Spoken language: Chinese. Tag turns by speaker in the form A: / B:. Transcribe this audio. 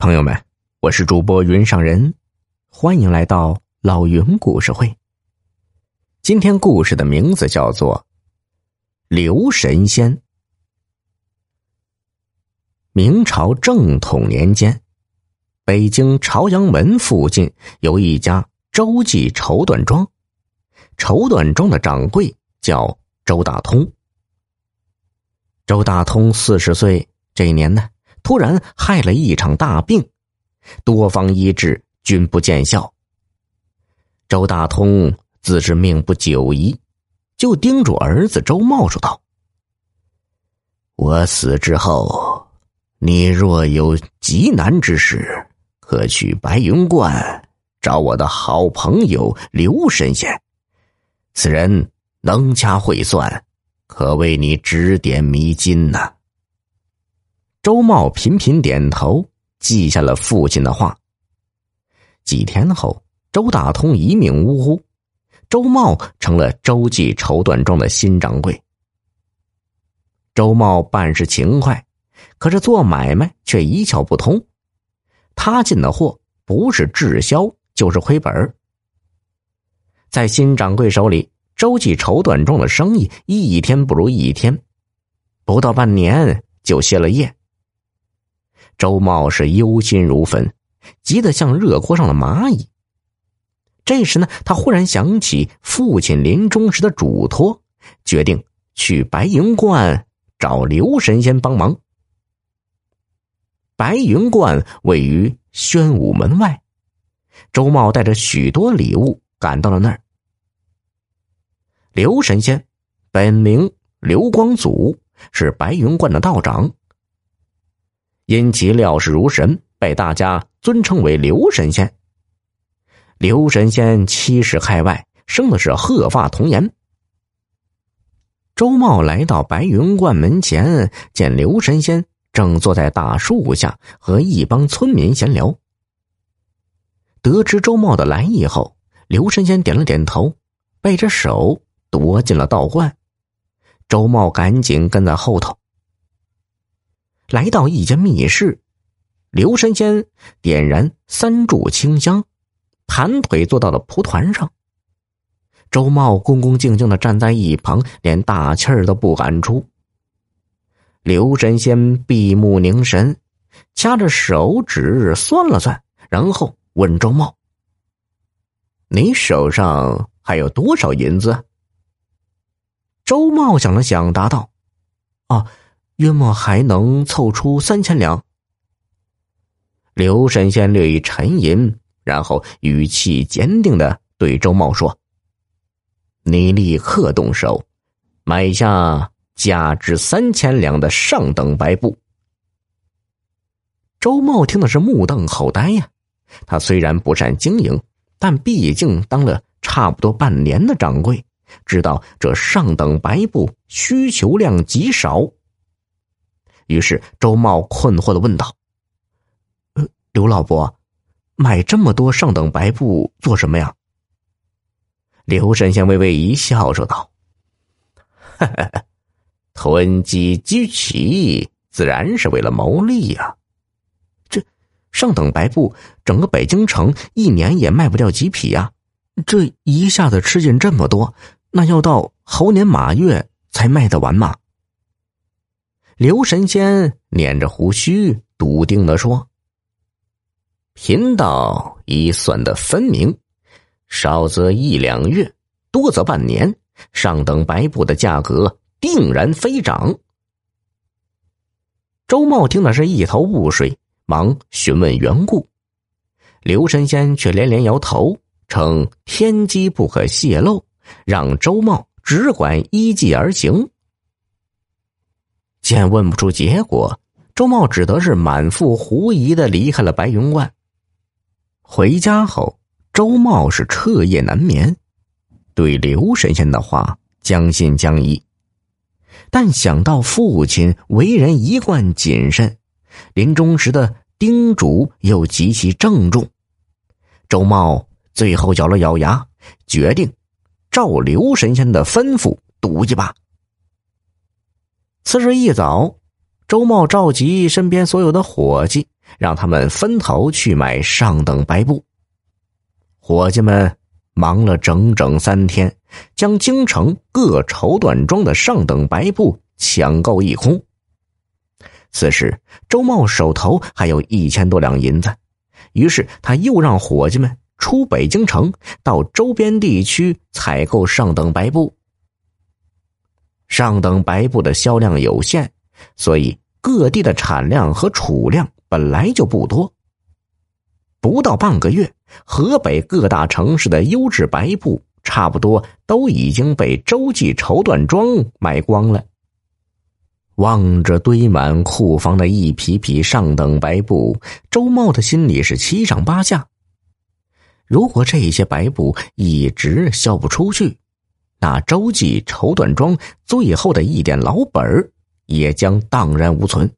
A: 朋友们，我是主播云上人，欢迎来到老云故事会。今天故事的名字叫做《刘神仙》。明朝正统年间，北京朝阳门附近有一家周记绸缎庄，绸缎庄的掌柜叫周大通。周大通四十岁这一年呢。突然害了一场大病，多方医治均不见效。周大通自知命不久矣，就叮嘱儿子周茂说道：“我死之后，你若有极难之事，可去白云观找我的好朋友刘神仙，此人能掐会算，可为你指点迷津呐。”周茂频频点头，记下了父亲的话。几天后，周大通一命呜呼，周茂成了周记绸缎庄的新掌柜。周茂办事勤快，可是做买卖却一窍不通。他进的货不是滞销就是亏本在新掌柜手里，周记绸缎庄的生意一天不如一天，不到半年就歇了业。周茂是忧心如焚，急得像热锅上的蚂蚁。这时呢，他忽然想起父亲临终时的嘱托，决定去白云观找刘神仙帮忙。白云观位于宣武门外，周茂带着许多礼物赶到了那儿。刘神仙本名刘光祖，是白云观的道长。因其料事如神，被大家尊称为刘神仙。刘神仙七十开外，生的是鹤发童颜。周茂来到白云观门前，见刘神仙正坐在大树下和一帮村民闲聊。得知周茂的来意后，刘神仙点了点头，背着手躲进了道观。周茂赶紧跟在后头。来到一间密室，刘神仙点燃三炷清香，盘腿坐到了蒲团上。周茂恭恭敬敬的站在一旁，连大气儿都不敢出。刘神仙闭目凝神，掐着手指算了算，然后问周茂：“你手上还有多少银子？”周茂想了想，答道：“哦。”约莫还能凑出三千两。刘神仙略一沉吟，然后语气坚定的对周茂说：“你立刻动手，买下价值三千两的上等白布。”周茂听的是目瞪口呆呀！他虽然不善经营，但毕竟当了差不多半年的掌柜，知道这上等白布需求量极少。于是，周茂困惑的问道：“，刘老伯，买这么多上等白布做什么呀？”刘神仙微微一笑，说道：“哈哈，囤积居奇，自然是为了牟利呀。这上等白布，整个北京城一年也卖不掉几匹呀。这一下子吃进这么多，那要到猴年马月才卖得完吗？”刘神仙捻着胡须，笃定的说：“贫道已算得分明，少则一两月，多则半年，上等白布的价格定然飞涨。”周茂听的是一头雾水，忙询问缘故。刘神仙却连连摇头，称天机不可泄露，让周茂只管依计而行。见问不出结果，周茂只得是满腹狐疑的离开了白云观。回家后，周茂是彻夜难眠，对刘神仙的话将信将疑，但想到父亲为人一贯谨慎，临终时的叮嘱又极其郑重，周茂最后咬了咬牙，决定照刘神仙的吩咐赌一把。次日一早，周茂召集身边所有的伙计，让他们分头去买上等白布。伙计们忙了整整三天，将京城各绸缎庄的上等白布抢购一空。此时，周茂手头还有一千多两银子，于是他又让伙计们出北京城，到周边地区采购上等白布。上等白布的销量有限，所以各地的产量和储量本来就不多。不到半个月，河北各大城市的优质白布差不多都已经被周记绸缎庄买光了。望着堆满库房的一匹匹上等白布，周茂的心里是七上八下。如果这些白布一直销不出去，那周记绸缎庄最后的一点老本儿也将荡然无存。